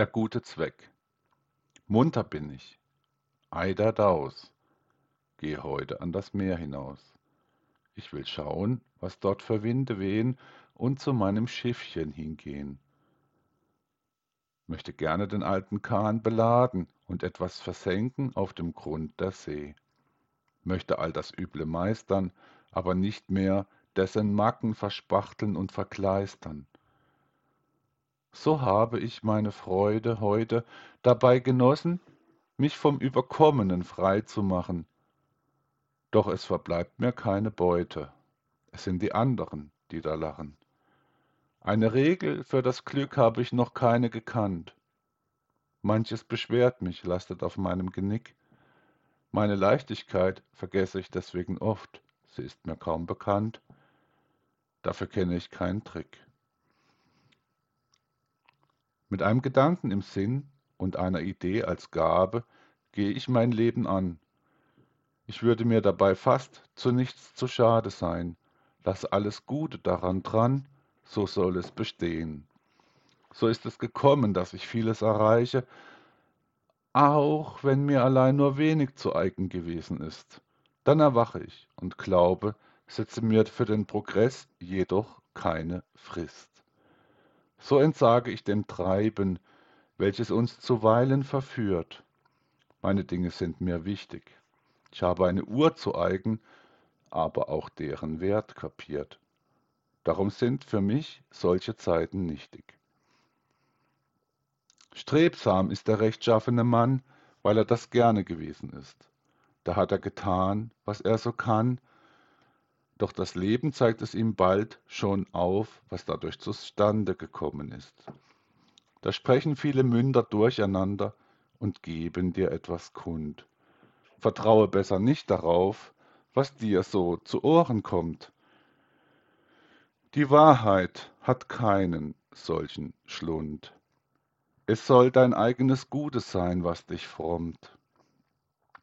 Der gute Zweck. Munter bin ich. Eider daus. Gehe heute an das Meer hinaus. Ich will schauen, was dort für Winde wehen und zu meinem Schiffchen hingehen. Möchte gerne den alten Kahn beladen und etwas versenken auf dem Grund der See. Möchte all das Üble meistern, aber nicht mehr dessen Macken verspachteln und verkleistern so habe ich meine Freude heute dabei genossen, mich vom Überkommenen frei zu machen. Doch es verbleibt mir keine Beute. Es sind die anderen, die da lachen. Eine Regel für das Glück habe ich noch keine gekannt. Manches beschwert mich, lastet auf meinem Genick. Meine Leichtigkeit vergesse ich deswegen oft, sie ist mir kaum bekannt. Dafür kenne ich keinen Trick. Mit einem Gedanken im Sinn und einer Idee als Gabe gehe ich mein Leben an. Ich würde mir dabei fast zu nichts zu schade sein. Lass alles Gute daran dran, so soll es bestehen. So ist es gekommen, dass ich vieles erreiche, auch wenn mir allein nur wenig zu eigen gewesen ist. Dann erwache ich und glaube, setze mir für den Progress jedoch keine Frist. So entsage ich dem Treiben, welches uns zuweilen verführt. Meine Dinge sind mir wichtig. Ich habe eine Uhr zu eigen, aber auch deren Wert kapiert. Darum sind für mich solche Zeiten nichtig. Strebsam ist der rechtschaffene Mann, weil er das gerne gewesen ist. Da hat er getan, was er so kann, doch das Leben zeigt es ihm bald schon auf, was dadurch zustande gekommen ist. Da sprechen viele Münder durcheinander und geben dir etwas kund. Vertraue besser nicht darauf, was dir so zu Ohren kommt. Die Wahrheit hat keinen solchen Schlund. Es soll dein eigenes Gutes sein, was dich frommt.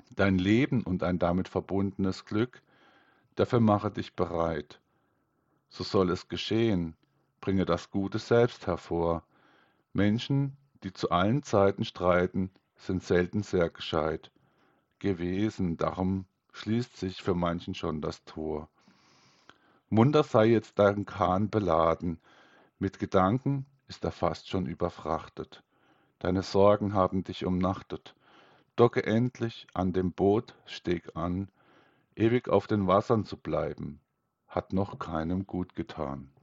Dein Leben und ein damit verbundenes Glück Dafür mache dich bereit. So soll es geschehen. Bringe das Gute selbst hervor. Menschen, die zu allen Zeiten streiten, sind selten sehr gescheit gewesen, darum schließt sich für manchen schon das Tor. Munter sei jetzt dein Kahn beladen, mit Gedanken ist er fast schon überfrachtet. Deine Sorgen haben dich umnachtet. Docke endlich an dem Boot, steg an, Ewig auf den Wassern zu bleiben, hat noch keinem gut getan.